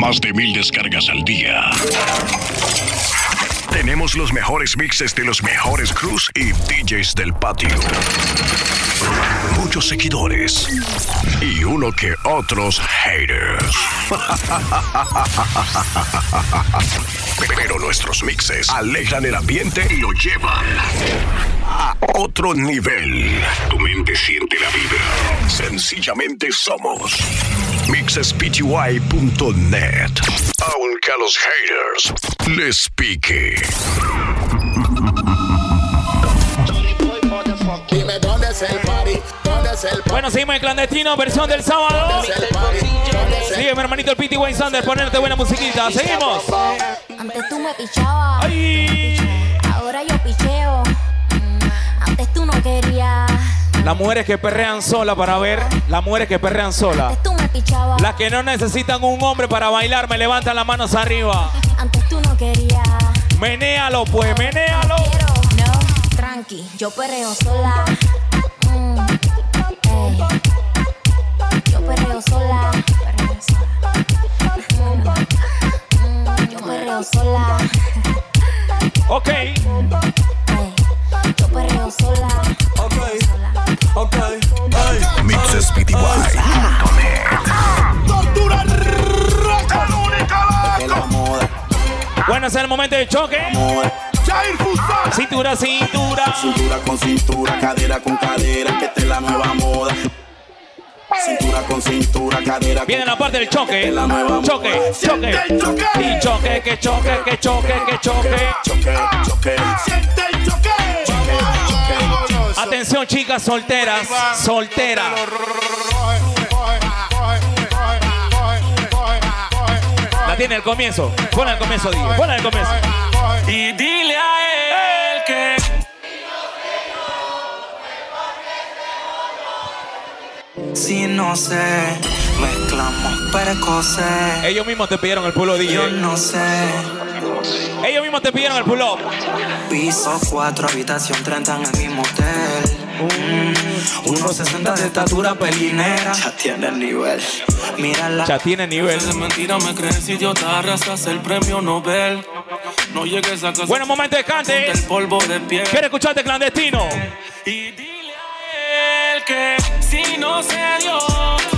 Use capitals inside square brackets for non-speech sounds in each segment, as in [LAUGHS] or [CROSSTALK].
Más de mil descargas al día. Tenemos los mejores mixes de los mejores crews y DJs del patio. Muchos seguidores y uno que otros haters. [LAUGHS] Pero nuestros mixes alegran el ambiente y lo llevan a otro nivel. Tu mente siente la vibra. Sencillamente somos mixespty.net. Aunque a los haters les pique. Bueno, seguimos en clandestino, versión del sábado. Sigue mi hermanito el Pity Wayne Sanders, ponerte buena musiquita. Seguimos. Antes tú me pichabas. Ahora yo picheo. Antes tú no querías. Las mujeres que perrean sola para ver, las mujeres que perrean sola. Antes tú me pichabas. Las que no necesitan un hombre para bailar, me levantan las manos arriba. Antes tú no querías. Menéalo, pues, menéalo. Quiero, no, tranqui, yo perreo sola. Mm, ey. Yo perreo sola. Perreo sola. Mm, yo perreo sola. Ok. Ey. Yo perreo sola. Ok, ey. mixespty.net. Tortura la moda, Bueno, es el momento de choque. Cintura, cintura. Cintura con cintura, cadera con cadera, que esta es la nueva moda. Cintura con cintura, cadera Viene la parte del choque. La nueva Choque, choque. Y choque, que choque, que choque, que choque. choque, choque, chicas solteras, solteras. La tiene al comienzo. Pon al comienzo, digo. Pon al comienzo. Y dile a él que Si no sé, mezclamos precoces. Ellos mismos te pidieron el pulo Yo DJ. no sé. Ellos mismos te pidieron el pull up. Piso 4, habitación 30 en el mismo hotel. Mm, 1.60 de estatura pelinera. Ya tiene el nivel. Mírala. Ya tiene nivel. es mentira, me crees idiota, arrasas el premio Nobel. No llegues a casa. Bueno, momento de cante. El polvo de pie. ¿Quiere escucharte clandestino? Y dile a él que si no se dio,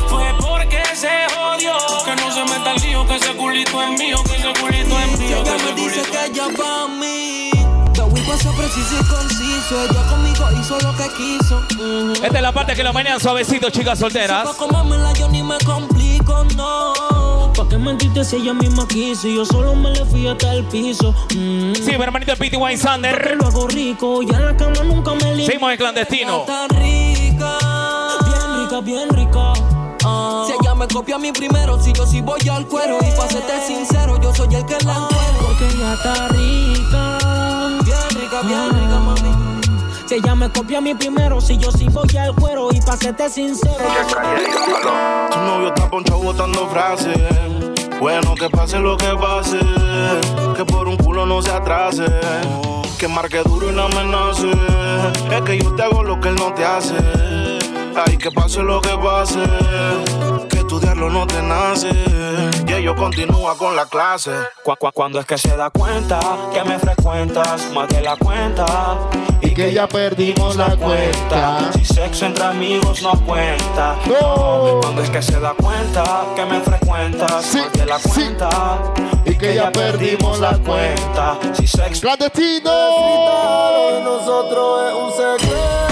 fue porque se jodió. Que no se meta el lío, que ese culito es mío, que ese culito es mío. que me dice que ella pa' mí. Pasó preciso y conciso. Ella conmigo hizo lo que quiso. Ujú. Esta es la parte que lo manejan suavecito, chicas solteras. Pa' comérmela yo ni me complico, no. ¿Pa' qué mentirte si ella misma quiso? Y yo solo me le fui hasta el piso. Mm. Sí, mi hermanito Pity Wine Sander. lo hago rico. Y en la cama nunca me limpio. Seguimos en clandestino. Está rica. Bien rica, bien rica. Ah. Si ella me copia a mí primero, si yo sí voy al cuero. Y pa' serte sincero, yo soy el que la encuero. Porque ella está rica. Bien rica, mami. Si ella me copia a mí primero, si yo sí voy al cuero. Y pa' serte sincero. Tu novio está ponchado botando frases. Bueno, que pase lo que pase. Que por un culo no se atrase. Que marque duro y no amenace. Es que yo te hago lo que él no te hace. Ay, que pase lo que pase. Que estudiarlo no te nace. Y ellos continúa con la clase. Cu- cu- Cuando es que se da cuenta que me frecuentas más de la cuenta y que ya perdimos la cuenta. Si sexo entre amigos no cuenta. Cuando es que se da cuenta que me frecuentas más de la cuenta y que ya perdimos la cuenta. Si sexo ¡Clandestino! nosotros es un secreto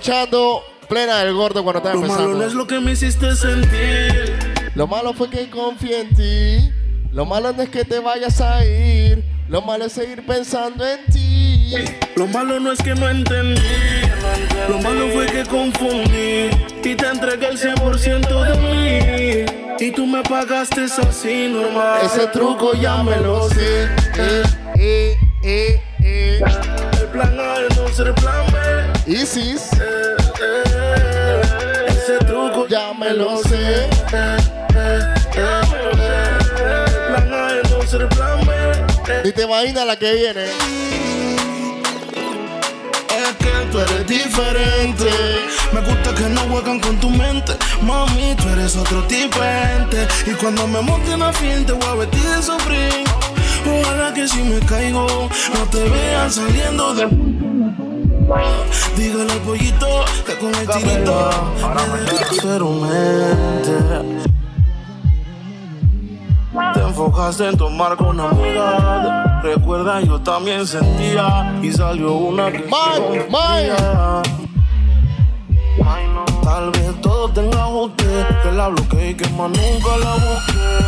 escuchando Plena del Gordo cuando estaba Lo malo no es empezando. lo que me hiciste sentir. Lo malo fue que confié en ti. Lo malo no es que te vayas a ir. Lo malo es seguir pensando en ti. Lo malo no es que no entendí. Lo malo fue que confundí. Y te entregué el 100% de mí. Y tú me pagaste así normal. Ese truco ya me lo sé. Eh, eh, eh, eh. El plan A es no ser plan B. Isis, ya me lo sé. eh, eh, ya me lo sé. Plan A es no ser plan B. Ni te imaginas la que viene. Es que tú eres diferente. Me gusta que no juegan con tu mente. Mami, tú eres otro tipo gente. Y cuando me monte en fin, te voy a vestir de Supreme. Ojalá que si me caigo, no te vean saliendo de. Dígale al pollito que con el tirito. Pero mente. Te enfocaste en tomar con amiga. Recuerda, yo también sentía. Y salió una que. Tal vez todo tenga usted. Que la bloqueé y que más nunca la busqué.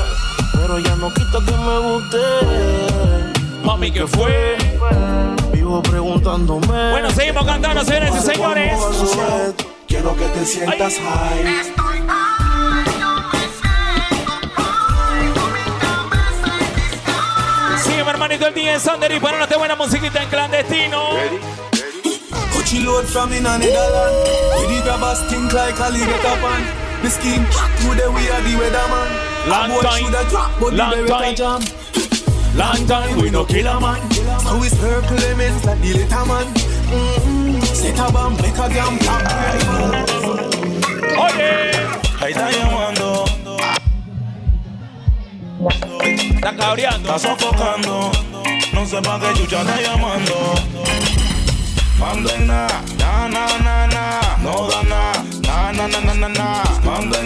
Pero ya no quita que me guste. Mami, ¿qué fue? Vivo preguntándome. Bueno, seguimos cantando, señores y señores. Quiero que te sientas high. Sigue, mi hermanito, el DJ Sander y ponerte buena musiquita en clandestino. Coachy load from in a Netherland. We the grabbers think like a leader pan. The skin through the way of the weatherman. Long time. Jam. Long time we no kill a man. So we circle elements like the little man. Mm-hmm. Set a bomb, make a damn pop. Oye, Ahí está llamando, está cabreando. está sofocando. No sé pa' qué chucha está llamando. Manden na, na, na, na, na. No da na, na, na, na, na, na, na. Manden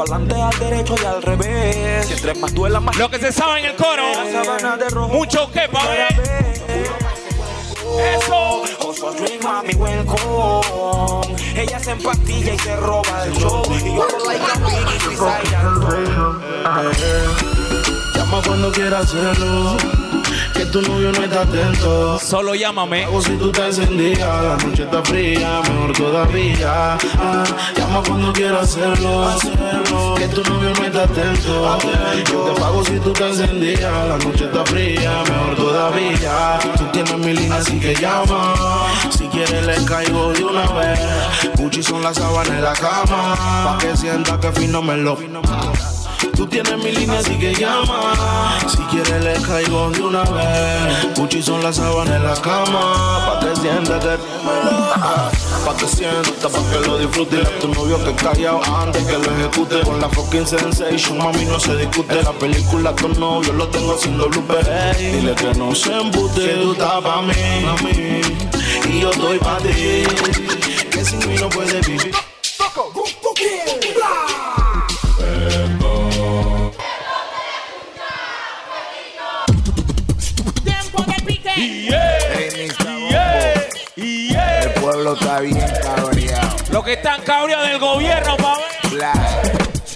Adelante, al derecho y al revés. Si entre más duela, más Lo que se sabe en el coro. Mucho que pa' ver. Eso. Mami, welcome. Ella se empastilla y se roba el show. Y yo like a. Llama cuando quieras hacerlo. Que tu novio no está atento. Solo llámame. O si tú te encendías, la noche está fría, mejor todavía. Ah, llama cuando quieras hacerlo, hacerlo. Que tu novio no está atento. Yo te pago si tú te encendías, la noche está fría, mejor todavía. Tú tienes mi línea, así que llama. Si quieres le caigo de una vez. Gucci son las sábanas en la cama. Pa' que sienta que fino me lo. Tú tienes mi línea, así que llama. Si quieres le caigo de una vez. Gucci son las sábanas en la cama. Pa' que sienta que Ah, Pa' que sienta, pa' que lo disfrute. Tu novio que callado antes que lo ejecute. Con la fucking sensation, mami, no se discute. La película tu novio lo tengo haciendo blooper. Ey, Dile que no se embute. Que tú estás pa' mí, pa' mí. Y yo estoy pa' ti. Que sin mí no puedes vivir. Yeah, pueblo está bien cabreado. Lo que están cabreados del gobierno, pa' ver. Bla,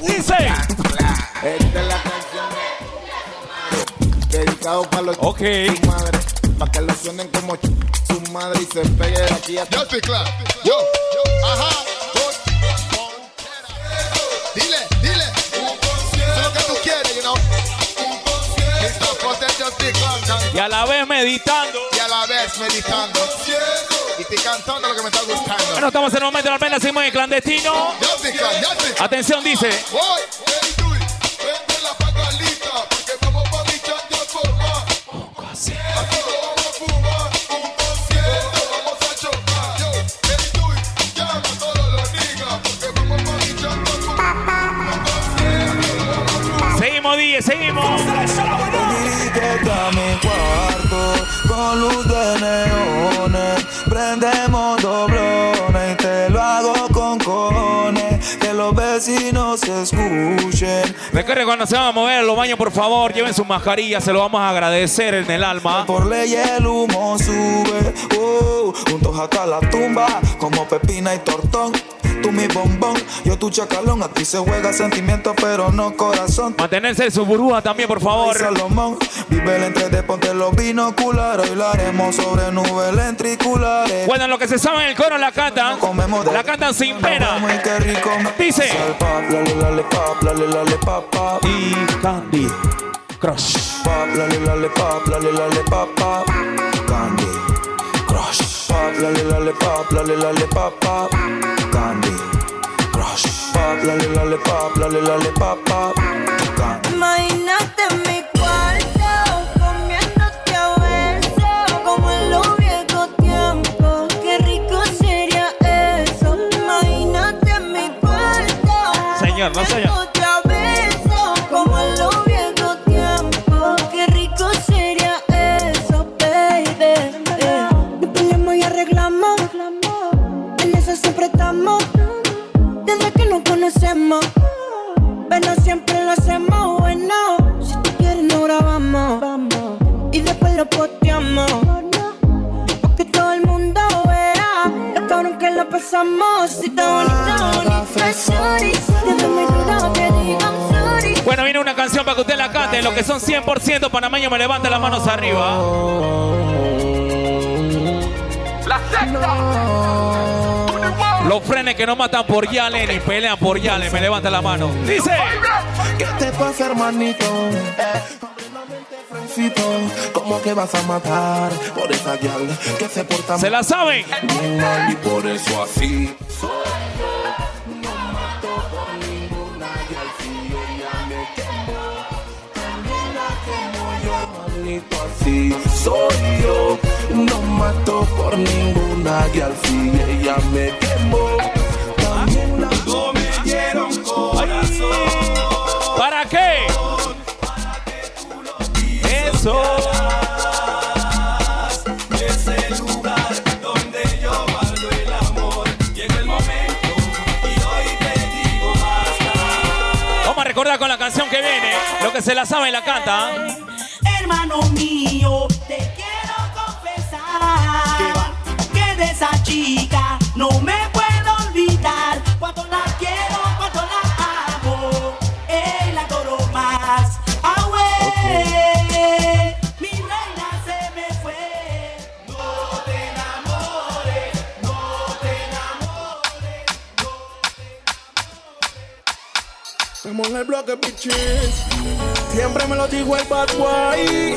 Dice. bla. Esta es la canción de- dedicado para los Ok. ch- su madre, para que lo suenen como ch- su madre y se pegue de aquí a Yo estoy claro. Yo, yo, ajá. Dile, dile. Eso es lo que tú quieres, you know. Mr. Just big long time. Y a la vez meditando. Y a la vez meditando. Y estoy cantando lo que me está gustando. Bueno, estamos en el momento de la pena, seguimos en clandestino. Atención, dice. Voy. Hey, Dui, vente la pagalita, porque vamos pa' mi Los vecinos se escuchen. Recuerde cuando se van a mover a los baños, por favor, lleven su mascarilla, se lo vamos a agradecer en el alma. Por ley el humo sube, uh, juntos hasta la tumba, como pepina y tortón. Tú mi bombón, yo tu chacalón. Aquí se juega sentimiento, pero no corazón. Mantenerse en su burbuja también, por favor. Salomón, vive el entre de ponte los binoculares. Hoy lo haremos sobre nubes lentriculares. Bueno, lo que se sabe en el coro la cantan. La cantan sin pena. Rico Dice. Y Candy Crush. Pap, Pap, lale, lale, pap, lale, lale, pap, pap. Candy Crush. Pap, lale, lale, pap, lale, lale, pap. Candy Imagínate en mi cuarto, comiéndote a besos, como en los viejos tiempos. Qué rico sería eso. Imagínate en mi cuarto, Señor, no señor. Conocemos. Pero siempre lo hacemos bueno. Si tú quieres, no grabamos. Y después lo posteamos. Porque todo el mundo vea lo cabrón que lo pasamos. Si está sorry. Digan sorry. Bueno, viene una canción para que usted la cante. Los que son 100% panameños, me levanten las manos arriba. La Los frenes que no matan por Yale ni pelean por Yale, me levantan la mano. Dice. ¿Qué te pasa, hermanito? ¿Cómo que vas a matar por esa que se porta ¿Se la saben? y por eso así? Soy yo, no mato por ninguna guial si ella me quemó, también la me dieron corazón. ¿Para qué? Eso. Ese lugar donde yo valgo el amor. Llega el momento y hoy te digo basta. Vamos a recordar con la canción que viene. Lo que se la sabe la canta. Hermano mío, te quiero confesar que de esa chica no me puedo olvidar. Cuando la quiero, cuando la amo, él la adoro más. Güey, mi reina se me fue. No te enamores, no te enamores. Estamos en el bloque, bitches. Siempre me lo dijo el bad boy.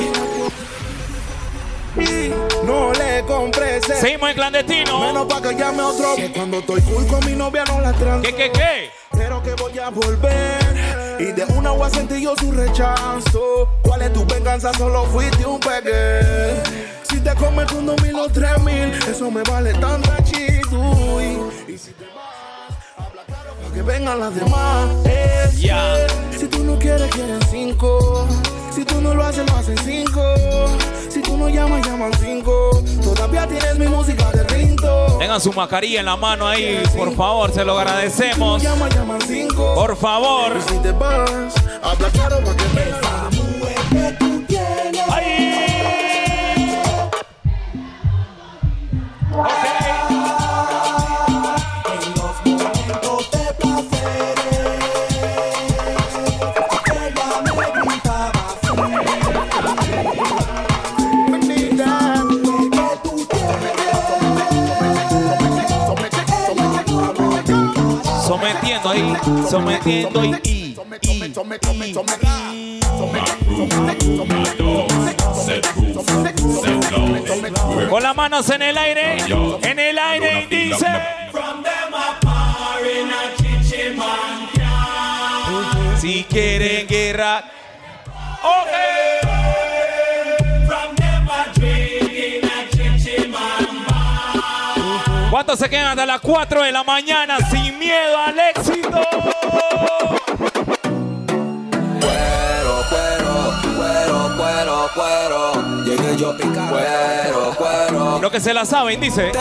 Y no le compré ese. Seguimos en clandestino. Menos pa' que llame otro. Que cuando estoy cool con mi novia no la transo. ¿Qué, qué, qué? Pero que voy a volver. Y de una voy a sentir yo su rechazo. ¿Cuál es tu venganza? Solo fuiste un pegue. Si te comes dos mil o tres mil, eso me vale tan rachito. Y, si te para que vengan las demás. Es Ya. que Si tú no quieres, quieren cinco. Si tú no lo haces, lo hacen cinco. Si tú no llamas, llaman cinco. Todavía tienes mi música de rinto. Tengan su mascarilla en la mano ahí, por favor, se lo agradecemos. Llama, llaman cinco. Por favor. Y si te vas, habla claro para que vengan. Sometiendo ahí, sometiendo y. y. Con las manos en el aire, en el aire y dice. Si quieren guerra. ¿Cuántos se quedan hasta las 4 de la mañana sin miedo al éxito? Cuero, cuero. Llegué yo pica. Cuero, cuero, Lo que se la saben, dice.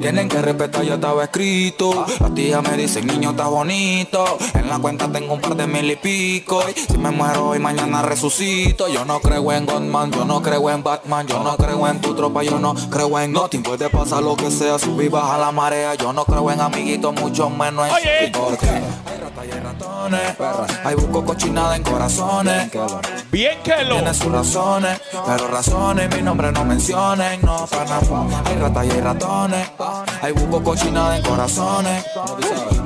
Tienen que respetar, ya estaba escrito. Las tías me dicen, niño, está bonito. En la cuenta tengo un par de mil y pico. Y si me muero hoy, mañana resucito. Yo no creo en Godman, yo no creo en Batman. Yo no creo en tu tropa, yo no creo en nothing. Puede pasar lo que sea, subir baja la marea. Yo no creo en amiguitos, mucho menos en Oye. Porque hay ratas y hay ratones. Hay busco cochinada en corazones. Bien que lo. Tiene razones, pero razones mi nombre no mencionen, no para Hay ratas y hay ratones, hay buco cochinada en corazones.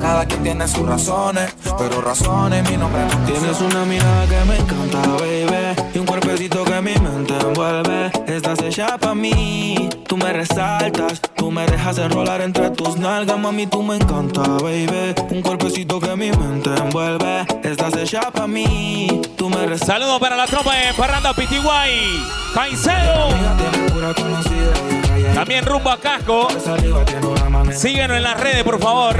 Cada quien tiene sus razones, pero razones mi nombre no Tienes una mirada que me encanta, baby. Y un cuerpecito que mi mente envuelve. Estás hecha pa' mí. Tú me resaltas. Tú me dejas enrolar entre tus nalgas, mami. Tú me encanta, baby. Un cuerpecito que mi mente envuelve. Estás hecha pa' mí. Tú me resaltas. Saludos para la tropa de Parranda Pitiguay. Caicedo. También rumbo a casco. Síguenos en las redes, por favor.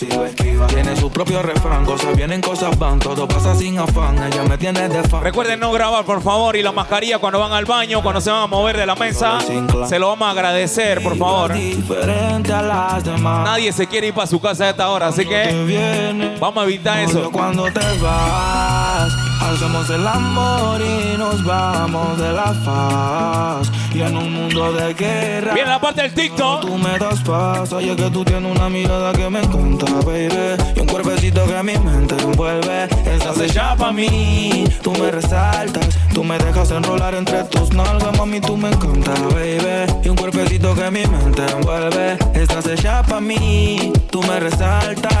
Lo esquiva. Tiene su propio refrán, cosas vienen, cosas van. Todo pasa sin afán. Ella me tiene de fan. Recuerden no grabar, por favor, y la mascarilla cuando van al baño, cuando se van a mover de la mesa. Se lo vamos a agradecer, por favor. Diferente a las demás. Nadie se quiere ir para su casa a esta hora, así que vamos a evitar eso. Cuando te vas, hacemos el amor y nos vamos de la faz. Y en un mundo de guerra. Viene la parte del TikTok. Tú me das paso, oye que tú tienes una mirada que me encanta, baby. Y un cuerpecito que mi mente envuelve. Estás hecha pa' mí, tú me resaltas. Tú me dejas enrolar entre tus nalgas, mami, tú me encanta, baby. Y un cuerpecito que mi mente envuelve. Estás hecha pa' mí, tú me resaltas.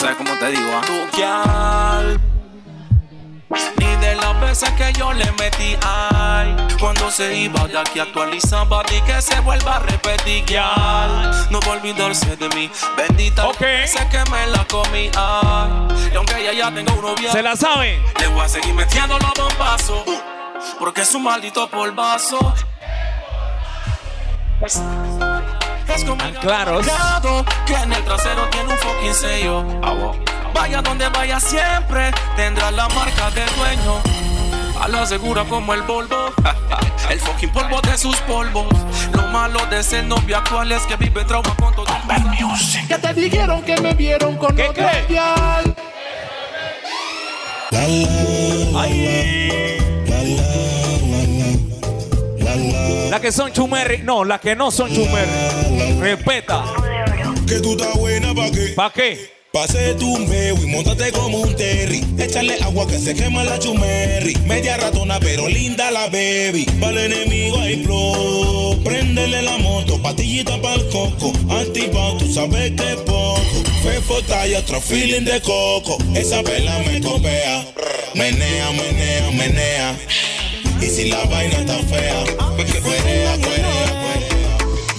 ¿Sabes cómo te digo? ah? Ni de las veces que yo le metí, ay Cuando se iba de aquí actualizaba y que se vuelva a repetir, ya No va a olvidarse de mí, bendita Ok. Sé que me la comí, ay Y aunque ella ya tenga un novio Se la saben. Le voy a seguir metiendo los bombazos Porque es un maldito polvazo Es como el claros. gato que en el trasero tiene un fucking sello. Vaya donde vaya siempre tendrá la marca del dueño. A la segura como el Volvo. [LAUGHS] El fucking polvo de sus polvos. Lo malo de ser novio actual es que vive trauma con todo el Que te dijeron que me vieron con ¿Qué, otra qué? Las que son chumerri. No, las que no son chumerri. Respeta. Que tú estás buena pa' qué. ¿Para qué? Pase tu meo y montate como un terry. Échale agua que se quema la chumerri. Media ratona, pero linda la baby. Para el enemigo hay flow. Préndele la moto, patillita para el coco. Antipao, tú sabes que es poco. Fefo y otro feeling de coco. Esa vela me copea. Menea, menea, menea. Y si la vaina está fea, cuerea, cuerea, cuerea.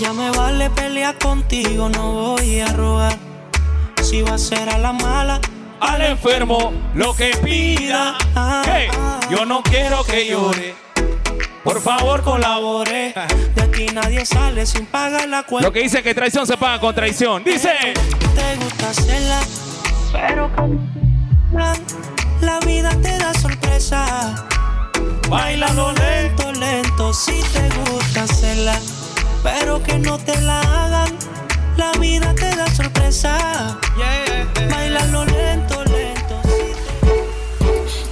Ya me vale pelear contigo, no voy a robar. Si va a ser a la mala, Al enfermo lo que pida. Hey, yo no quiero que llore. Por favor, colabore. de aquí nadie sale sin pagar la cuenta. Lo que dice que traición se paga con traición. Dice. Te gusta hacerla, pero con la vida te da sorpresa. Bailalo lento, lento, si te gusta hacerla, pero que no te la hagan. La vida te da sorpresa. Bailalo lento, lento.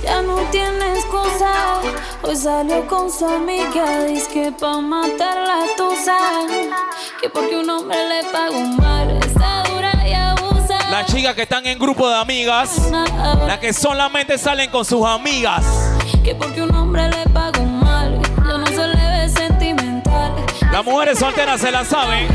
Ya no tiene excusa. Hoy salió con su amiga. Dice que pa' matar la tusa. Que porque un hombre le paga un mal. Está dura y abusa. Las chicas que están en grupo de amigas. Las que solamente salen con sus amigas. Que porque un hombre le paga un mal. Yo no se le ve sentimental. Las mujeres solteras se la saben.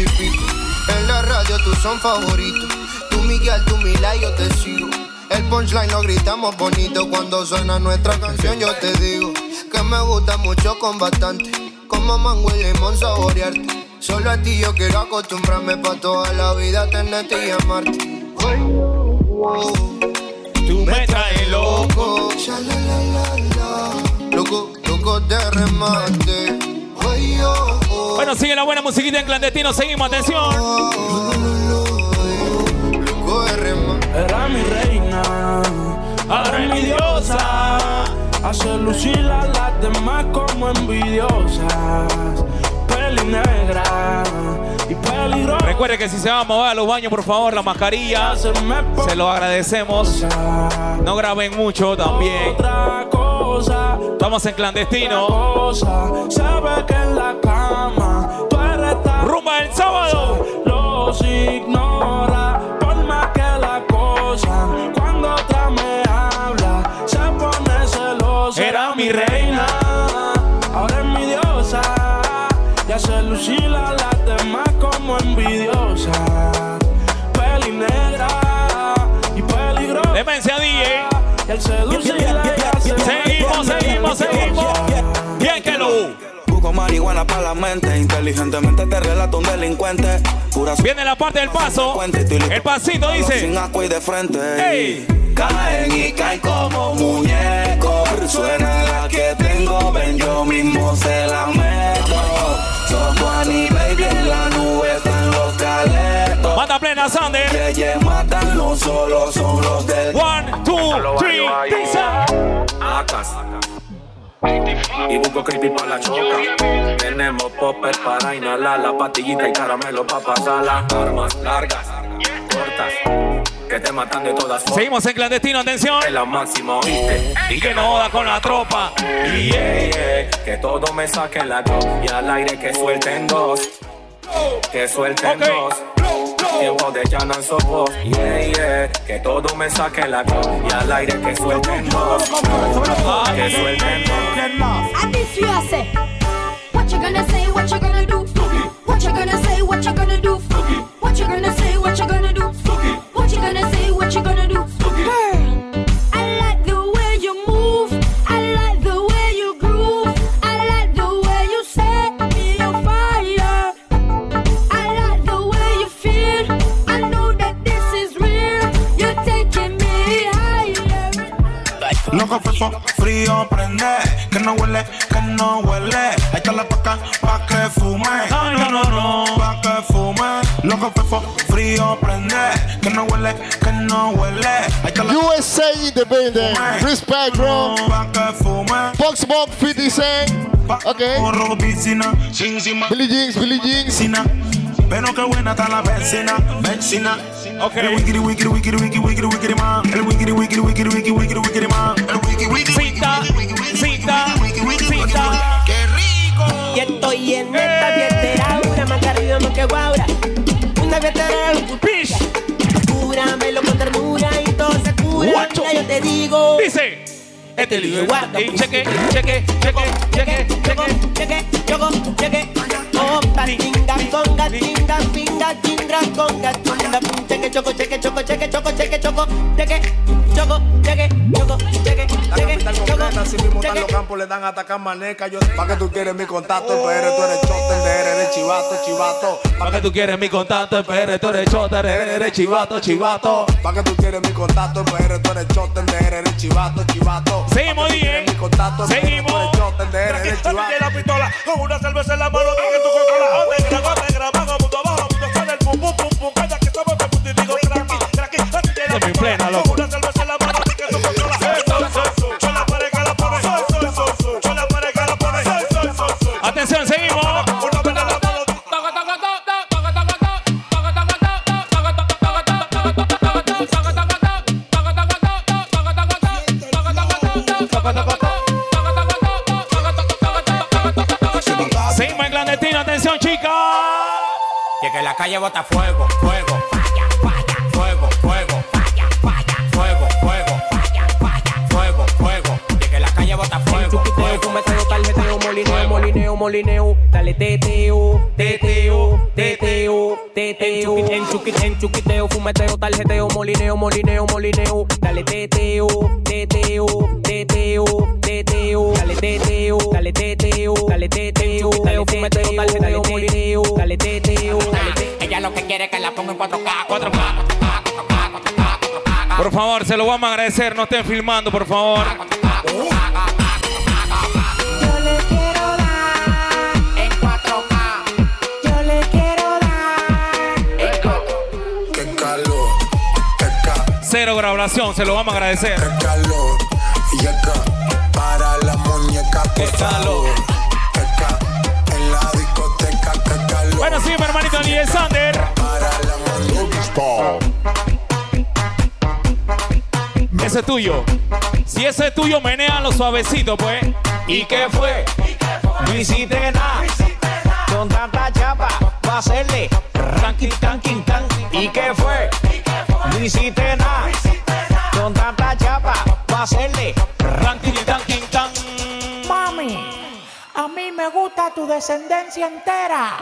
Y pico. En la radio tú son favoritos. Tú Miguel, tú Mila yo te sigo. El punchline lo gritamos bonito cuando suena nuestra canción. Yo te digo que me gusta mucho con bastante. Como mango y limón saborearte. Solo a ti yo quiero acostumbrarme pa' toda la vida tenerte y amarte. la la la la. Loco, loco de remate. Oh. Bueno, sigue la buena musiquita en clandestino. Seguimos, atención. Loco de remate. Era mi reina, ahora es mi diosa. Hace lucir a las demás como envidiosas. Peli negra y peligrosa. Recuerde que si se va a mover a los baños, por favor, la mascarilla. Se lo agradecemos. No graben mucho también. Otra cosa, Estamos en clandestino. Sabe que en la cama Rumba el sábado. los ignora mi reina. ahora es mi diosa y hace lucir a las demás como envidiosa peli negra y peligrosa Demencia DJ. y el Seguimos, seguimos, seguimos. Bien que lo. Marihuana para la mente, inteligentemente te relato un delincuente. Pura Viene la parte del paso. El pasito sin dice. agua y de frente. Ey. Caen y caen como muñecos. Suena la que tengo, ven yo mismo se la meto. Somos Annie, baby, en la nube están los caletos. Manda plena, Sander. Que matan no solo son los del One, two, three, dice. Acas. Y busco creepy para la choca. Tenemos popper para inhalar la pastillita y caramelo para pasarla. Armas largas, cortas, que te matan de todas formas. Seguimos en clandestino, atención. Es la máxima, ¿oíste? Y que no joda con la tropa. Y yeah, yeah, que todo me saque la dos y al aire que suelten dos. Que suelten Ok. dos. Tiempo de ya no. Yeah, yeah, que todo me saque la y al aire que suelten dos. Que suelten I say. What you gonna say? What you gonna do? What you gonna say? What you gonna do? What you gonna say? What you gonna do? Loco fefo, frío prende, que no huele, que no huele. Ahí está la paca, pa' que fume. Ay, no, no, no. Pa' que fume. Loco fefo, frío prende, que no huele, que no huele. Ahí está la USA in the building. Respect, bro. pa' que fume. Box Box 50 Cent. Okay. Corro piscina, sin cima, Billy Jeans, Billy Jeans. piscina. Pero qué buena está la vecina, vecina. Ok. El wikiri, wikiri, wikiri, wikiri, wikiri, wikiri, man. El wikiri, wikiri, wikiri, wikiri, wikiri, wikiri, man. El wikiri, wikiri, Cita, cita, cita. ¡Qué rico! Y estoy en esta fiestera, una más que arriba, más que guaura. Una fiestera, Pish. cúramelo con ternura y todo se cura. Guacho. Mira, yo te digo. Dice. Este lío es. Y cheque, cheque, cheque, cheque, cheque. cheque, choco, cheque. Opa, tinga, conga, tinga, pinga, tinga, conga, tinga, pum, le dan atacar maneca. Yo, pa' que tú quieres mi contacto, en PR, tú eres chote, eres chivato, chivato. Pa' que tú quieres mi contacto, espere, tú eres chota, eres chivato, chivato. Pa' que tú quieres mi contacto, en PR, tú eres chote, eres chivato, chivato. Seguimos, DJ. PR, Seguimos. eres chote, eres chivato. la pistola con una cerveza en la mano que tú controlas. Negra, negra, negra, bajo, calle bota fuego, fuego, molineo. Dale teteo, teteo, teteo, teteo. En chuquiteo, en chuquiteo, fumeteo, tarjeteo, molineo, molineo, molineo. Dale teteo, teteo, teteo, teteo. Dale teteo, dale teteo, dale teteo. Dale fumeteo, tarjeteo, molineo. Dale teteo, dale teteo. Ella lo que quiere es que la ponga en 4K, 4K. Por favor, se lo vamos a agradecer. No estén filmando, por favor. Cero grabación, se lo vamos a agradecer. qué calor. Y acá, para la muñeca, por ca- En la discoteca, qué calor. Bueno, sí, mi hermanito Niel Sander. Para la Ese es tuyo. Si ese es tuyo, menéalo suavecito, pues. ¿Y qué fue? No hiciste nada. Con tanta chapa, va a hacerle ranking, tanking, tan. ¿Y qué fue? No hiciste nada. Con tanta chapa, va a hacerle ranking, tanking, tan. Mami, a mí me gusta tu descendencia entera.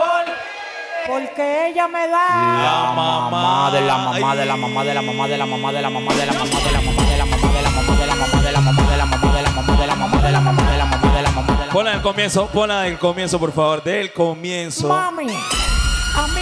Porque ella me da. La mamá de la mamá de la mamá de la mamá de la mamá de la mamá de la mamá de la mamá de la mamá de la mamá de la mamá de la mamá de la mamá de la mamá de la mamá de la mamá de la mamá de la mamá Ponla del comienzo, ponla del comienzo, por favor. Del comienzo. Mami, a mí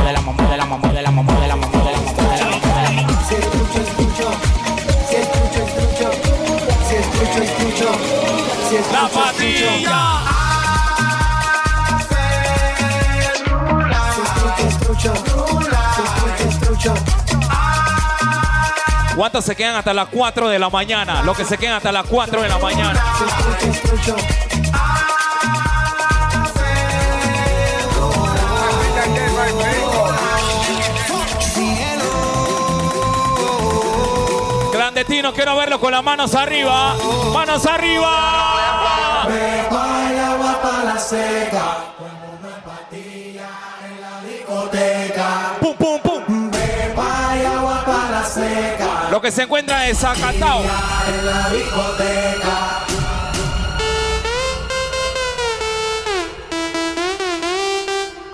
¿Cuántos se quedan hasta las 4 de la mañana? Los que se quedan hasta las 4 de la mañana. Si escucho, escucho. Clandestino, quiero verlo con las manos arriba. ¡Manos arriba! Seca. Que se encuentra es Zacatao. En.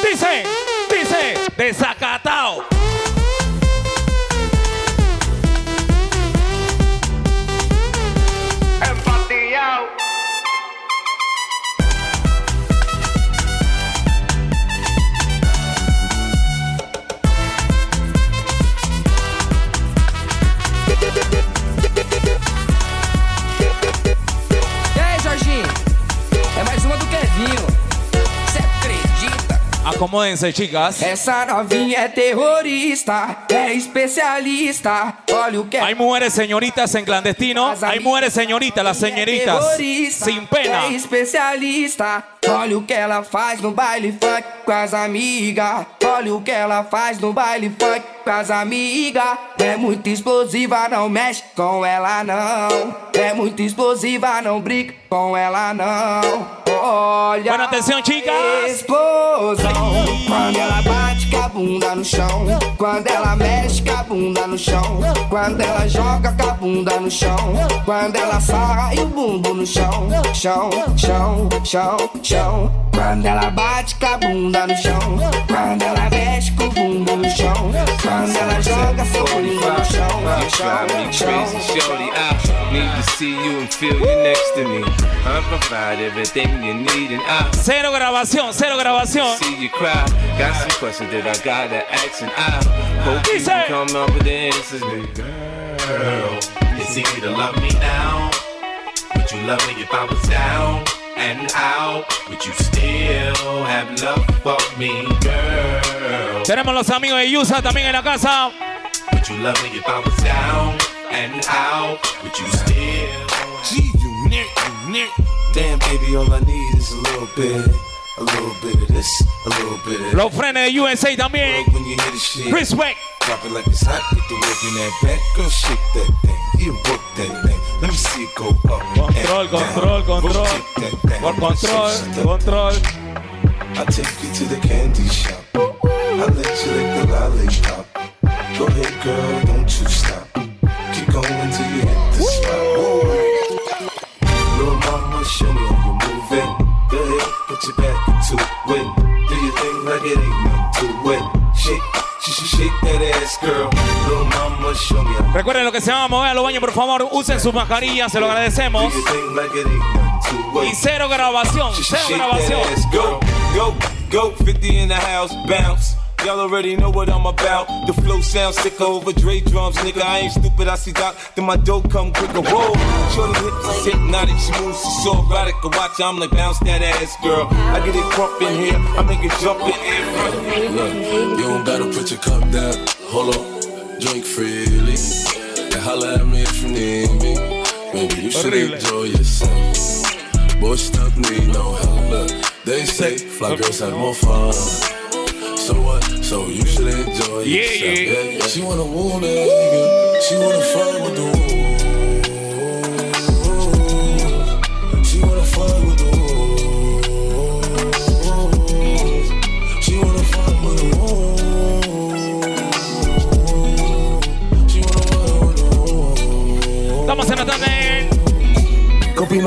Dice, dice, desacatao. Acredita? Acomódense, chicas. Essa novinha é terrorista, é especialista. Olha o que Hay mujeres señoritas en clandestino. Hay mujeres señoritas, las señoritas. terrorista, Sin pena. É especialista. Olha o que ela faz no baile funk com as amigas. Olha o que ela faz no baile funk com as amigas. É muito explosiva, não mexe com ela não. É muito explosiva, não brinca com ela não. Olha Buena atención, chicas. a explosão. Quando ela bate com a bunda no chão. Quando ela mexe com a bunda no chão. Quando ela joga com a bunda no chão. Quando ela sai o bumbum no chão. Chão, chão, chão, chão. Quando ela bate com a bunda no chão. Quando ela mexe com o bumbum no chão. Quando ela joga seu bumbum no chão. Drive me Chão, crazy, chão. shorty. I need to see you and feel you next to me. I provide everything you need, and I Cero grabación, cero grabación. see you cry. Got some questions that I gotta ask, and I hope you can come up with the answers, baby. Girl, it's easy to love me now. Would you love me if I was down and out? Would you still have love for me, girl? Tenemos los amigos de Yusa también en la casa. Would you love me if I was down and out? Would you still? Gee, you nick, you nick. Damn, baby, all I need is a little bit, a little bit of this, a little bit of that. Los frenes de USA también. When you hear the shit, Respect. Drop it like it's hot, get the work in that back, girl, shake that thing, you work that thing. Let me see it go up. Control, control, control. For control, control. I take you to the candy shop. I let you lick the lollipop. Go ahead, girl, don't you stop. Keep going till you hit the spot. Little mama, show me how you're moving. Go ahead, put your back into it. Do your thing like it ain't nothing to it. Shake Recuerden lo que se llama mover a los baños, por favor, usen sus mascarillas, se lo agradecemos. Y cero grabación, cero grabación. Go, go, go, 50 in the house, bounce. Y'all already know what I'm about. The flow sounds sick over Dre drums, nigga. I ain't stupid, I see Doc. Then my dope come quicker. Whoa, shorty hips is hypnotic. She moves, she's so erotic. I watch, I'm like, bounce that ass, girl. I get it crump in here, I make it jump in here. Look, you don't gotta put your cup down. Hold on, drink freely. And holla at me if you need me. Baby, you should enjoy yourself. Boy, stuff need no help. Look, they say fly girls have more fun. So what? So you should enjoy Yeah, yourself. yeah. yeah. She wanna woo that nigga. She wanna fight with the woo.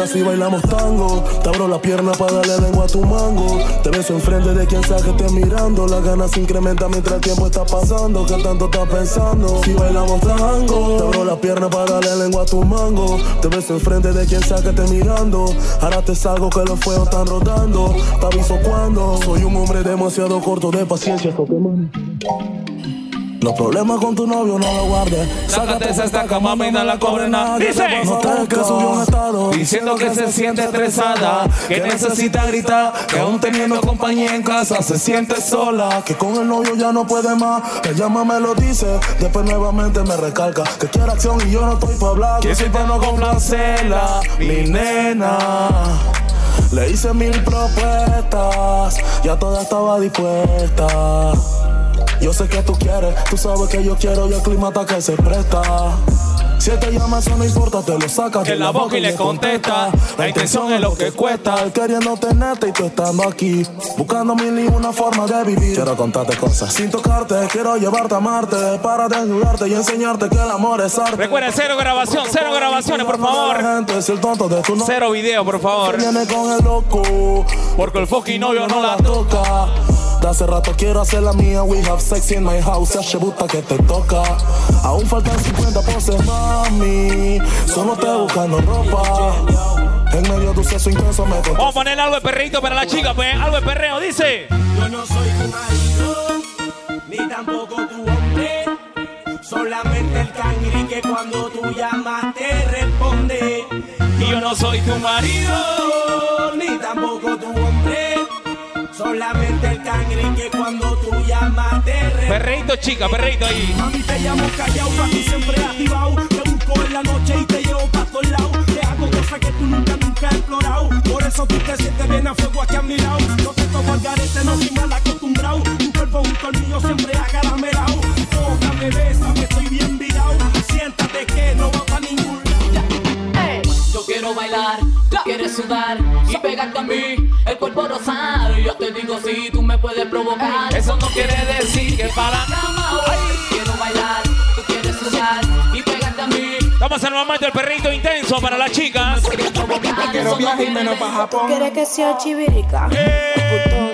Si bailamos tango? Te abro la pierna para darle lengua a tu mango. Te beso enfrente de quien sea que esté mirando. Las ganas se incrementan mientras el tiempo está pasando. ¿Qué tanto estás pensando? Si bailamos tango, te abro la pierna para darle lengua a tu mango. Te beso enfrente de quien sea que esté mirando. Ahora te salgo que los fuegos están rodando. Te aviso cuando. Soy un hombre demasiado corto de paciencia. mami. Los problemas con tu novio no lo guardes. Sácate esa estaca, mami, no la cobre nadie. Dice, no te que subió un estado Diciendo que se siente estresada, que necesita gritar, que aún teniendo compañía en casa se siente sola. Que con el novio ya no puede más. Ella más me lo dice. Después nuevamente me recalca que quiere acción y yo no estoy para hablar. Que soy para no complacerla, mi nena. Le hice mil propuestas, ya toda estaba dispuesta. Yo sé que tú quieres, tú sabes que yo quiero y el clima está que se presta. Si él te llama, eso no importa, te lo sacas de la boca y le contesta. La intención es lo que cuesta. Él queriendo tenerte y tú estando aquí. Buscando mil y una forma de vivir. Quiero contarte cosas. Sin tocarte, quiero llevarte a Marte. Para desnudarte y enseñarte que el amor es arte. Recuerden, cero grabación, cero grabaciones, por favor. Gente, es el tonto de tu novio. Cero video, por favor. Viene con el loco. Porque el fucking novio no la toca. De hace rato quiero hacer la mía. We have sex in my house. Se buta que te toca. Aún faltan 50 poses, mami. Solo te buscando ropa. En medio de un sexo intenso me contó. Vamos a poner algo de perrito para la chica, pues. Algo de perreo, dice. Yo no soy tu marido, ni tampoco tu hombre. Solamente el cangri que cuando tú llamas te responde. Y yo no soy tu marido, ni tampoco tu hombre. Solamente el cangri que cuando tú llamas te responde. Perreito, chica, perreito ahí. Mami, te llamo callado, pa' ti siempre activado. Te busco en la noche y te llevo pa' todos lados. Te hago cosas que tú nunca, nunca has explorado. Por eso tú te sientes bien a fuego aquí a mi lado. No te toco al garete, no soy mal acostumbrado. Tu cuerpo junto al mío siempre agaramelado. Tócame, bésame, estoy bien virado. Siéntate que no va pa' ningún lado. Yo quiero bailar, tú quieres sudar y pegarte a mí, el cuerpo rosar. Yo te digo si tú me puedes provocar. Eso no quiere decir que para hoy. Quiero bailar, tú quieres sudar y pegarte a mí. Vamos al momento del perrito intenso para las chicas. Quiero viajar y menos pa' ¿Tú quieres que sea chivirica? Putona,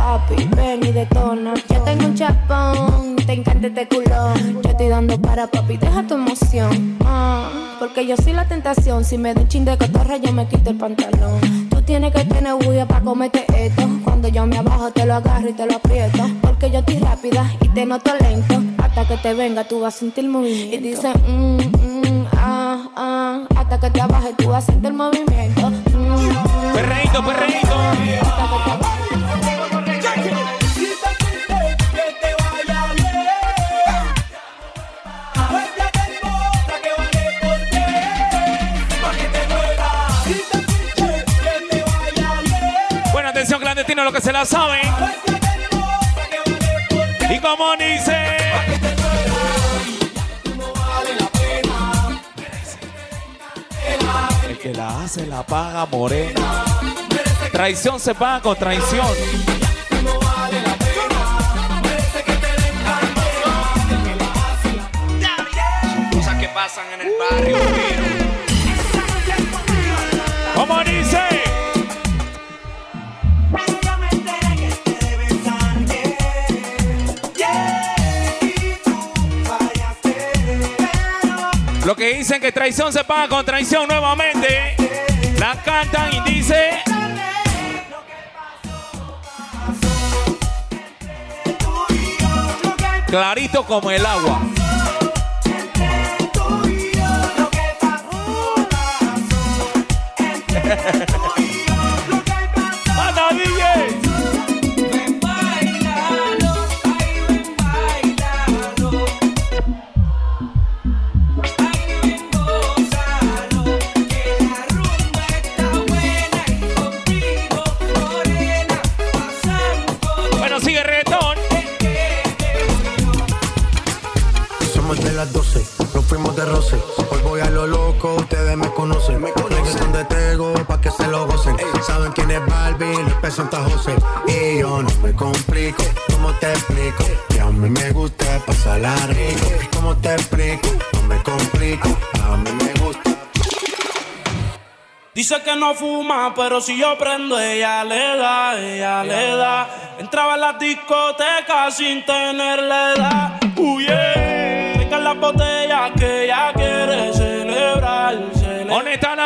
papi, ven y detona. Yo tengo un chapón, te encanta este culón. Yo estoy dando para papi, deja tu emoción. Ah, porque yo soy la tentación. Si me da un chin de cotorra, yo me quito el pantalón. Tú tienes que tener bulla para comerte esto. Cuando yo me abajo, te lo agarro y te lo aprieto. Porque yo estoy rápida y te noto lento. Hasta que te venga, tú vas a sentir movimiento. Y dice, mm, mm, ah, ah. Hasta que te abajes, tú vas a sentir movimiento. Mm, Perreito, perreito. Buena lo que se la saben. Y como dice. El que la hace la paga morena. Traición se paga con traición. Cosas que pasan en el barrio. Como dice. Dicen que traición se paga con traición nuevamente. La cantan y dice. Clarito como el agua. Voy a lo loco, ustedes me conocen. Me conocen de Tego, pa' que se lo gocen. Saben quién es Barbie, les presenta José. Y yo no me complico, ¿cómo te explico? Que a mí me gusta pasarla rico. ¿Cómo te explico? No me complico, a mí me gusta. Dice que no fuma, pero si yo prendo, ella le da, ella le da. Entraba en las discotecas sin tenerle edad. Uy, yeah. Traigan las botellas que ella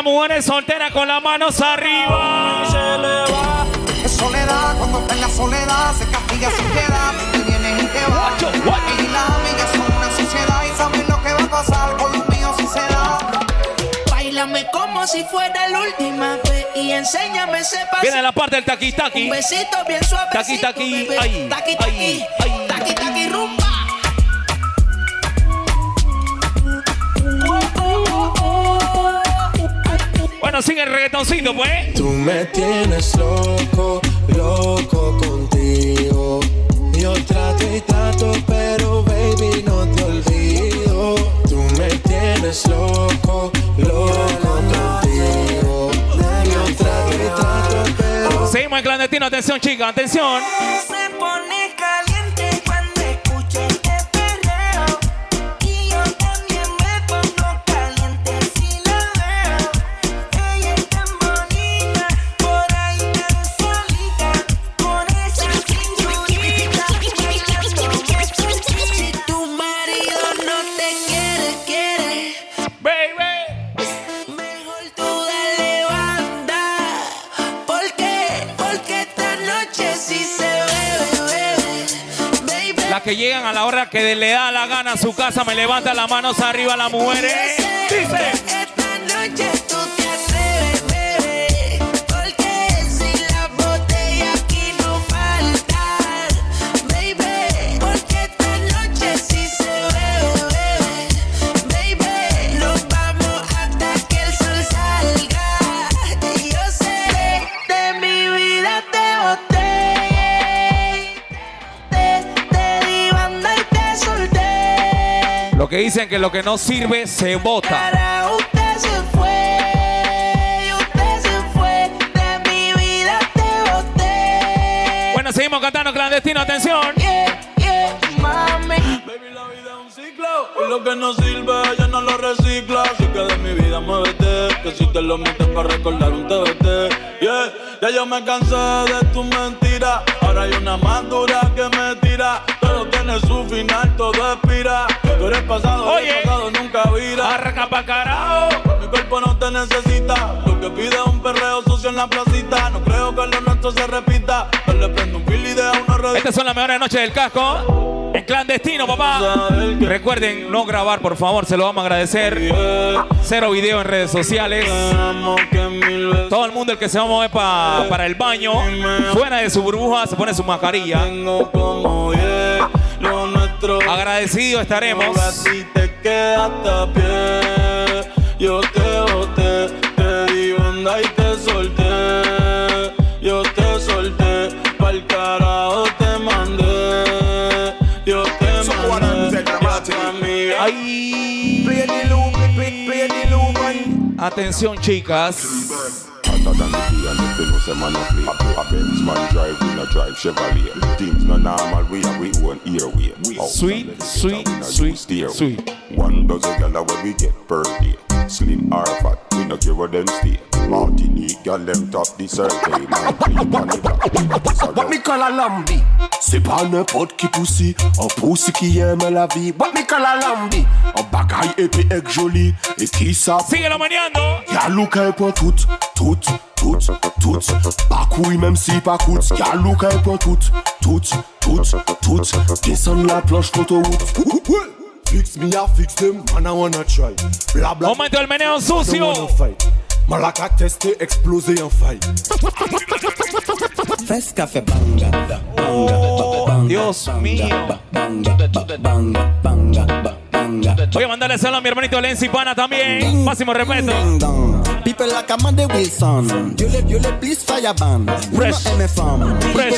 mujeres solteras con las manos arriba? Se le va. Es soledad, cuando está en la soledad se castiga sin piedad. Y vienes y te vas. Y las amigas son una sociedad y saben lo que va a pasar con los míos si se da. Bailame como si fuera la última vez y enséñame ese paso. Viene la parte del taqui taqui. Un besito bien suave. Taqui taqui. Ay, Taqui taqui. Taqui taqui rumba. Bueno, sigue el reggaetoncito, pues. Tú me tienes loco, loco contigo. Yo trato y trato, pero baby no te olvido. Tú me tienes loco, loco contigo. Yo trato y trato, pero Seguimos en clandestino. Atención, chicas, atención. Se pone que llegan a la hora que le da la gana a su casa, me levantan las manos arriba las mujeres. Dice. Solté. Lo que dicen que lo que no sirve se bota. Para usted se fue, usted se fue, de mi vida te boté. Bueno, seguimos cantando clandestino. Atención. Yeah, yeah, mami. Baby, la vida es un ciclo. Y lo que no sirve, ya no lo recicla. Así que de mi vida muévete. Que si te lo metes para recordar un TBT. Yeah, ya yo me cansé de tu mentira. Ahora hay una más dura que me tiene su final, todo expira. Tú eres pasado, Oye. el pasado nunca vira. Arranca pa' carajo. Mi cuerpo no te necesita. Lo que pide es un perreo sucio en la placita. No creo que lo nuestro se repita. Yo le prendo un fil y deja una red. Estas son las mejores noches del casco. En clandestino, papá. Recuerden no grabar, por favor, se lo vamos a agradecer. Cero video en redes sociales. Todo el mundo el que se va a mover pa- para el baño, fuera de su burbuja, se pone su mascarilla. Agradecido estaremos. Si te quedaste a pie, yo te boté, te di banda y te solté. Yo te solté, pa'l carajo te mandé. Yo te mandé. amiga. Atención, chicas. Hotter than the day and if you know say man a play. A a Benz man drive, we no drive Chevrolet. Things no normal, we have we own airway Sweet, sweet, sweet, sweet. One dozen gyal where we get per day. Slim or fat, we no care where them stay Martinique, girl, them top the circle. What me call a lambi? C'est pas n'importe qui poussi, un poussi qui aime la vie. What me call a lambi? Un bagaille épais et joli, et qui ça? Sigue la maniando! Y'a louka pour tout, tout, tout, tout. Pas couille même si pas coûte, y'a louka pour tout, tout, tout, tout. Descends la planche l'autoroute. Fix me, I fix them, man, I wanna try. Bla bla. Oh my god, man, I'm so Malaka testé, explosé en faille Fes café banga, banga, banga, Dios mío. banga, banga, banga, banga. Voy a mandarle saludos a mi hermanito Lenzi Pana también. Máximo respeto. People like Amanda Wilson, you le, you le please fire ban. Fresh. Fresh. Fresh.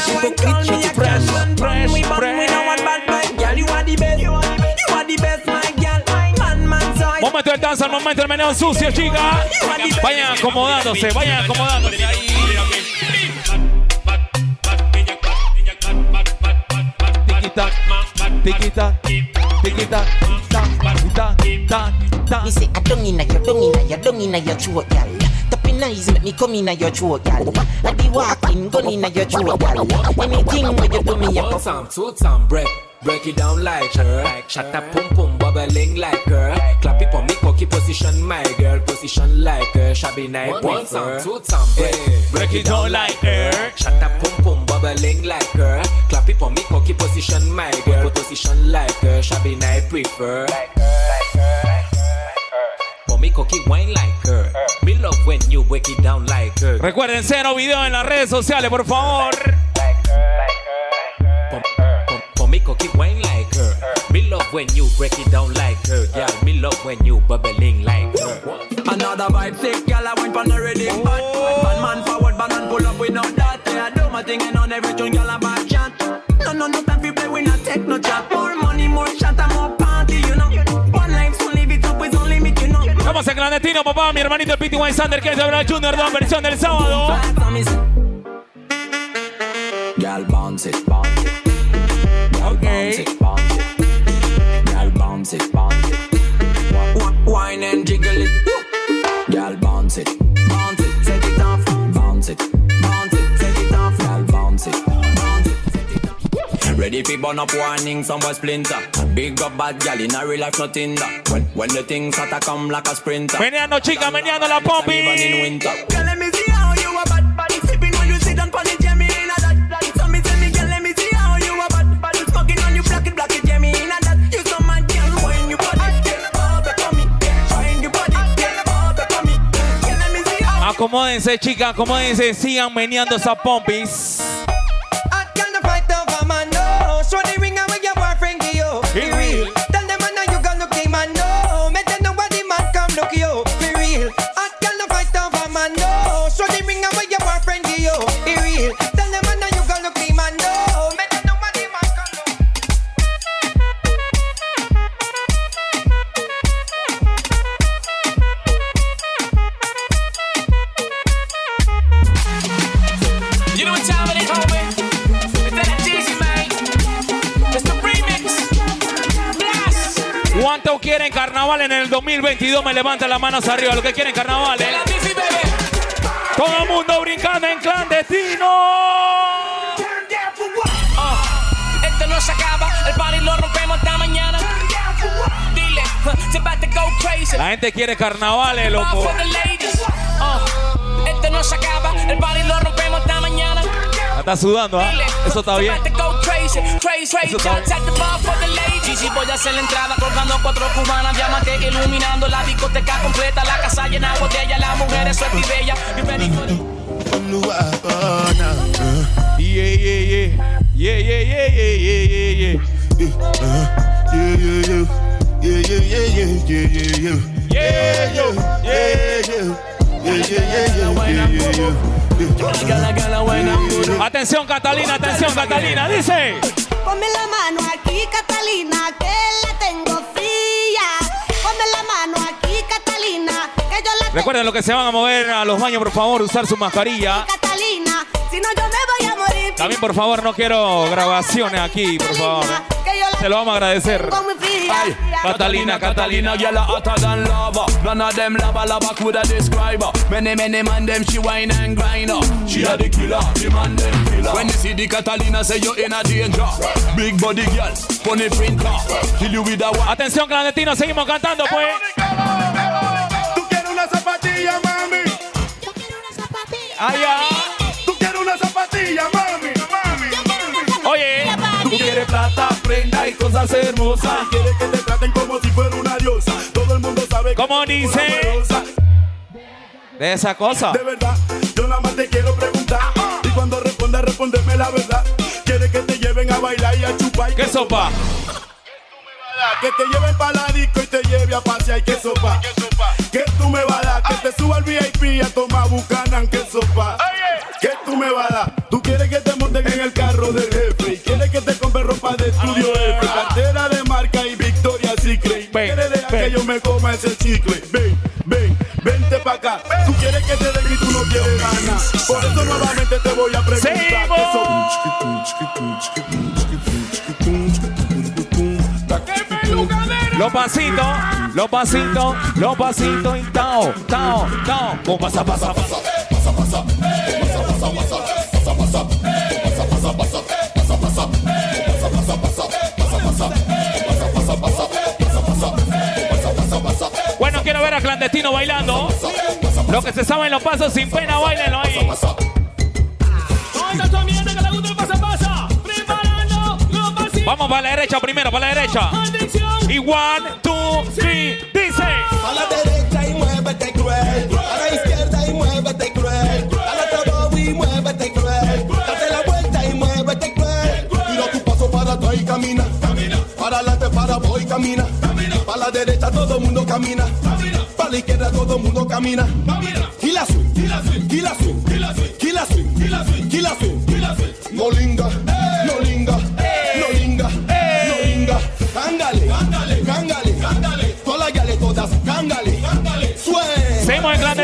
Fresh. Fresh. Momento del danza, momento del meneo sucio, chica. Vayan acomodándose, vayan acomodándose. Ahí. Tiquita, tiquita, tiquita, ta, ta, ta, ta. Me say I don't inna your, don't inna your, don't inna your throat, gal. Tapping eyes make me come inna your throat, gal. I be walking, gun inna your throat, gal. Anything where you do me, you One time, two time, break. Break it down like her. Shut up, pum pum, bubbling like her. Clap it for me, cocky position, my girl. Position like her. Shabby night, one time, two time, break. Break it down like her. Shut up, pum pum, bubbling like her. Clap it for me, cocky position, my girl. Position like her. Shabby night, prefer. For me, cocky wine like her. Me love when you break it down like her. Recuerden cero video en las redes sociales, por favor. Cocky wine like her. Me love when you break it down like her. Yeah, me love when you bubbling like her. Another vibe sick, girl, I went from the ready bad. Bad man forward, bad man pull up, we know that. Yeah, I do my thing and on every tune, girl, I back chant. No, no, no time for play, we not take no chat. More money, more shot, and more party, you know. One life, so live it up, it's only me, you know. Vamos en clandestino, papá. Mi hermanito el Pity Wine Sander, que es de Brad Junior, dos versión del sábado. Girl bounce it, bounce it. Girl bounce it, bounce it. Girl bounce it, bounce it. Wine and jiggle it. Girl bounce it, bounce it, set it off. Bounce it, bounce it, set it off. Girl bounce it, bounce it, set it off. Ready fi burn up warning, some boy splinter. Big up bad gal in a real life, nothing that. When when the things start to come like a sprinter. Meneando, chica, meneando la pompi. Even in winter. Girl, let me see how you a bad bad. Acomódense, chicas, acomódense. Sigan meneando esas pompis. 2022? Me levantan las manos arriba. Los que quieren carnaval, ¿eh? Todo el mundo brincando en clandestino. Esto no se acaba, el party lo rompemos hasta mañana. Dile. La gente quiere carnavales, Ball loco. for the ladies. Uh, esto no se acaba, el party lo rompemos hasta mañana. La está sudando, ¿ah? Eso está bien. Eso está Gigi, voy a hacer la entrada colgando cuatro cubanas, diamante iluminando la discoteca completa, la casa llena de botellas, las mujeres sueltas y bellas. You ready for the- Yeah, yeah, yeah. Yeah, yeah, yeah, yeah, yeah, yeah, yeah. Atención, Catalina, atención, Catalina. Dice. Ponme la mano aquí, Catalina, que la tengo fría. Ponme la mano aquí, Catalina, que yo la tengo Recuerden lo que se van a mover a los baños, por favor, usar su mascarilla. Catalina. Si no, yo me voy a morir. También, por favor, no quiero grabaciones aquí, por favor. la Se lo vamos a agradecer. Aye, Catalina, Catalina, girl a hotter than lava. None of them lava lava coulda describe her. Many many man them she wine and grind her. She a the killer, the man them killer. When you see the Catalina, say you in a danger. Big body girl, funny printer, kill you with a wa- Atención, clandestino, seguimos cantando, pues. Tú quieres una zapatilla, mami. Ay, ay. Tú quieres una zapatilla, mami. Mami, mami. Oye, Tú quieres plata, prenda y cosas hermosas. Quieres que te traten como si fuera una diosa. Todo el mundo sabe que ¿Cómo eres dice? de esa cosa. De verdad, yo nada más te quiero preguntar. Y cuando respondas, respóndeme la verdad. Quieres que te lleven a bailar y a chupar. ¿Qué sopa? Que te lleven pa' la disco y te lleve a pasear. ¿Qué sopa? Que tú me vas a dar. Que te suba al VIP a tomar bucanan. ¿Qué sopa? Que tú me vas a dar. Tú quieres que te monten en el carro del jefe. Y quieres que te compre ropa de estudio F. Cartera de marca y Victoria Secret. Quieres dejar que yo me coma ese chicle. Ven, ven, vente pa' acá. Tú quieres que te den y tú no quieres ganar. Por eso nuevamente te voy a preguntar. ¿qué sopa? Los pasitos, los pasitos, los pasitos y tao, tao, tao. Como pasa, pasa, pasa. Bueno, quiero ver a clandestino bailando. Los que se saben los pasos sin pena, bailenlo ahí. Vamos para la derecha primero, para la derecha. Y one, two, three, dice. A la derecha y muévete cruel. A la izquierda y muévete cruel. A la todo y muévete cruel. Date la vuelta y muévete cruel. Tira tu paso para atrás y camina. Para adelante, para voy, camina. Para la derecha todo mundo camina. Para la izquierda todo mundo camina. Swing, y la swing, y la swing, y la swing,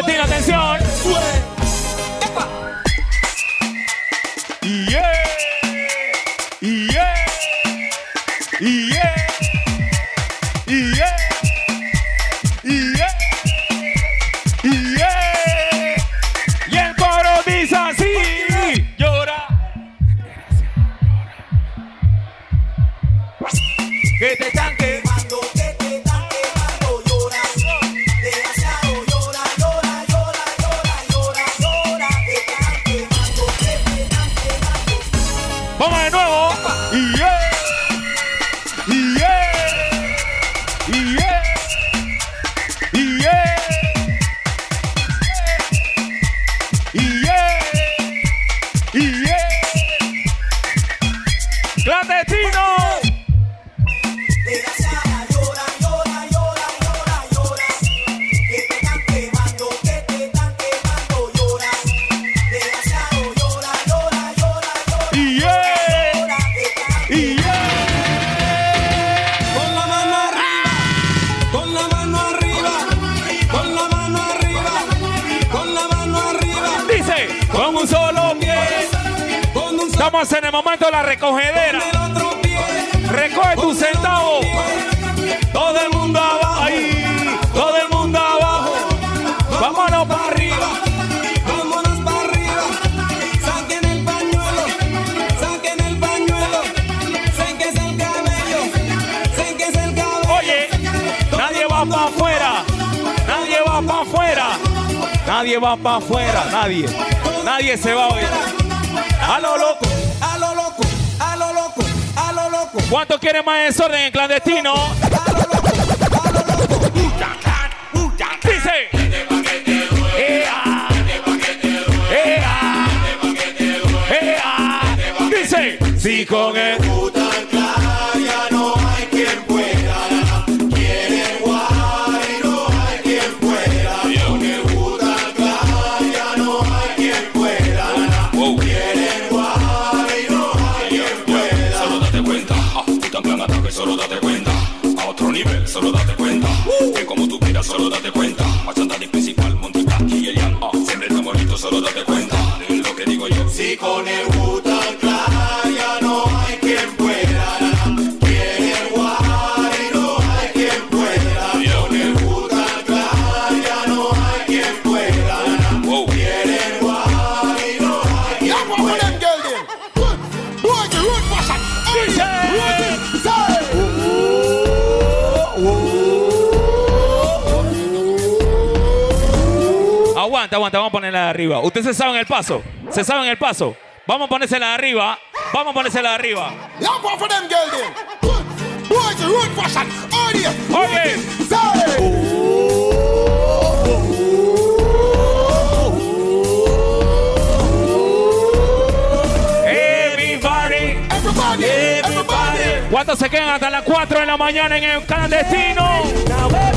Clandestino, atención. Estamos en el momento de la recogedera. Recoge tu centavo. Todo el mundo abajo. Ahí. Todo el mundo abajo. Vámonos para arriba. Vámonos para arriba. Saquen el pañuelo, saquen el pañuelo. Séquese el cabello, séquese el cabello. Oye, nadie va para afuera. Nadie va para afuera. Nadie va para afuera. Nadie. Nadie se va hoy. A lo loco. A lo loco, a lo loco, a lo loco. ¿Cuánto quiere más desorden en clandestino? Dice. Ea. Ea. Ea. Dice. Si con el ya date cuenta. Bachata de principal, Monty Black y el Young, ah, siempre tan bonito, solo date cuenta. De lo que digo yo. Si con el Vamos a ponerla de arriba. Ustedes se saben el paso. Se saben el paso. Vamos a ponérsela de arriba. Vamos a ponérsela de arriba. Oye. Everybody. Everybody. ¿Cuántos se quedan hasta las 4 de la mañana en el clandestino?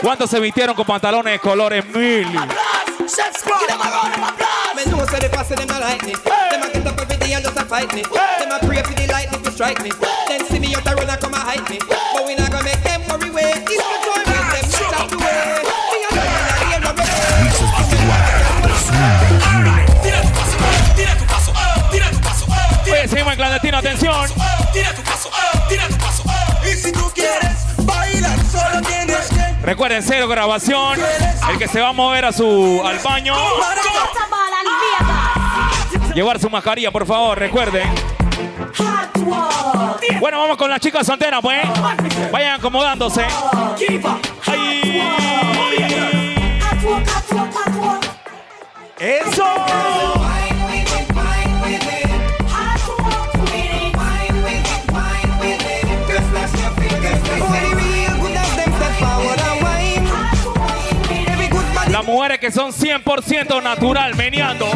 ¿Cuántos se vistieron con pantalones de colores mil? seguimos en clandestino, atención. Recuerden, cero grabación. El que se va a mover a su, al baño. Llevar su mascarilla, por favor, recuerden. Bueno, vamos con las chicas solteras, pues. Vayan acomodándose. ¡Eso! Las mujeres que son 100% natural, meneando.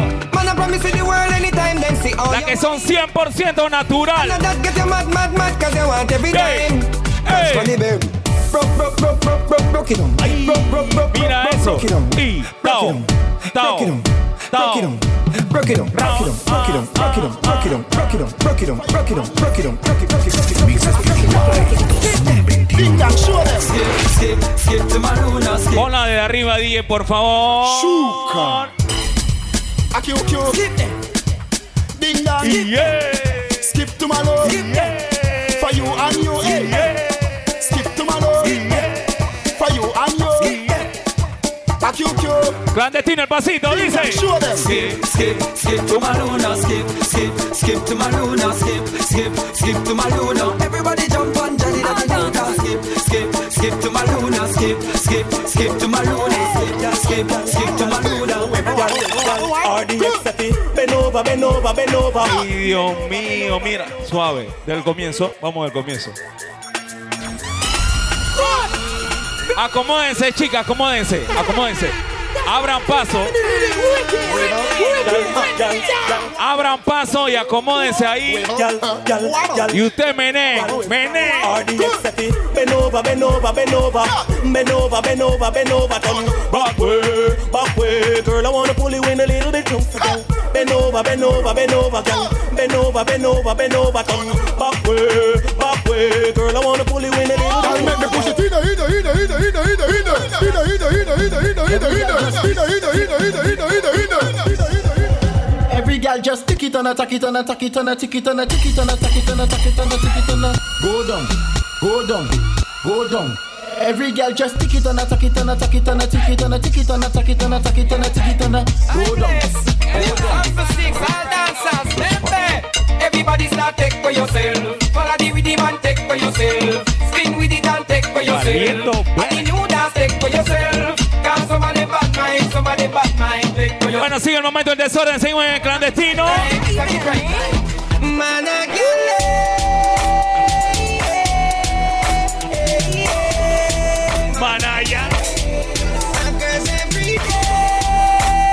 Las que son 100% natural. Mira eso. Y tao, tao, tao. Rock it on, rock it on, rock it on, rock it on, rock it on, rock it on, rock it on, rock it on, rock it on, rock it, rock it, rock it. Big Bang, show them. Skip, skip, skip to my luna, skip. Pon la de arriba, DJ, por favor. Shuka. Aki ukyo. Skip them. Ding dong. Yeah. Skip to my love. For you and you. Skip to my love. For you and you. Aki ukyo. Clandestino el pasito, dice. Them. Skip, skip, skip to my luna, skip, skip, skip to my luna, skip, skip, skip to my luna. Everybody jump on Dios mío, mira. Suave. Del comienzo. Vamos del comienzo. Acomódense, chicas, acomódense, acomódense. Abran paso. Abran paso y acomódense ahí. Y usted menee, menee. Bend over, bend over, bend over, bend over, bend over, bend over, turn back way, back way, girl. I wanna pull you in a little bit closer, girl. Bend over, bend over, bend over, girl. Bend over, bend over, bend over, turn back way, back way, girl. I wanna pull you in a little bit. Make me push it in, in, in, in, in, in, in, in, Every girl just tick it on a tack it on a tack it on a tick it on a tick it on a tack it on a tack it on a tick it on a Go down, go down, go down. Every girl just tick it on a tack it on a tack it on a tick it on a tick it on a tack it on a tack it on a tick it on a Go down. Everybody start take for yourself. Follow the rhythm and take for yourself. Spin with it and take for Valiendo, yourself. And the new dance take for yourself. Bueno, sigue el momento del desorden, seguimos en el clandestino. Manaya.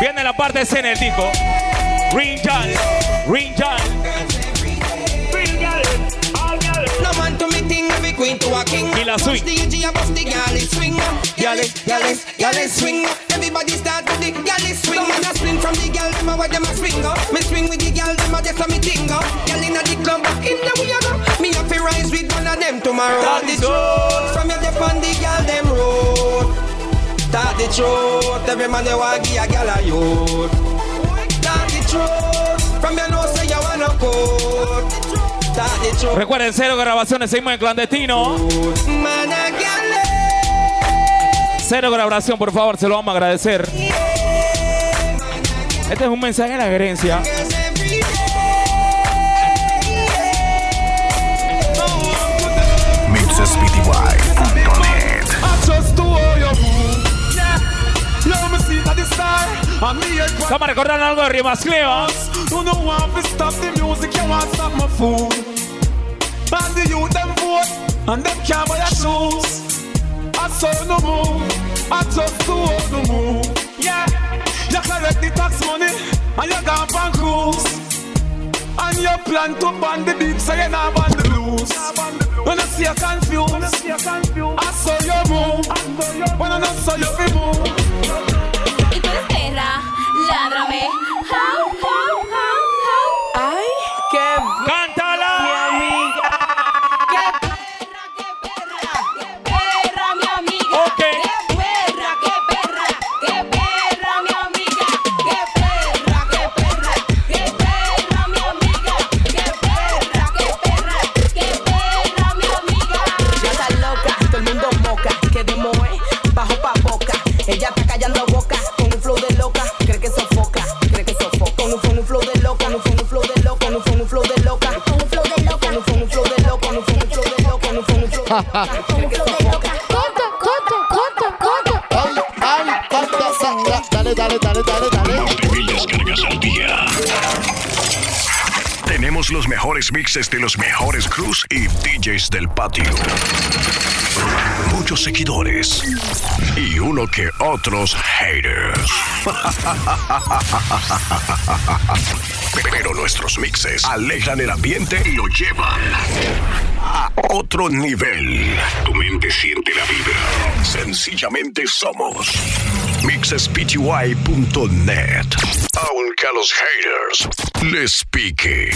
Viene la parte C en el disco. Rinjal. No queen to a king. Y la swing. Push the edge, bust the galley swing. Galley, galley, galley swing. Everybody start with the galley swing. Man a spring from the gal, them a what them a swing up. Me swing with the gal, them a just a me ting up. Gal inna the club, in the a go. Me have to rise with one of them tomorrow. That is road. From your dep on the gal them road. the truth. Every man you want give a gal a youth. Talk the truth. From your nose say you wanna quote. Recuerden, cero grabaciones, seguimos en clandestino. A. Cero grabación, por favor, se lo vamos a agradecer. Este es un mensaje de la gerencia. Vamos a recordar algo de Rimas Cleva. And them can't buy their shoes. I saw no move, I just hold the move. Yeah, you collect the tax money, and you gone on cruise. And you plan to ban the beat, so you not ban the blues. When I see you confused, I saw your move. When I not saw you fi move. Y tú eres perra, ládrame. How, how. Dale, dale, dale, dale, dale. 20.000 descargas al día. Tenemos los mejores mixes de los mejores crews y DJs del patio. Muchos seguidores y uno que otros haters. [LAUGHS] Pero nuestros mixes alegran el ambiente y lo llevan a otro nivel. Tu mente siente la vibra. Sencillamente somos mixespty.net. Aunque a los haters les pique.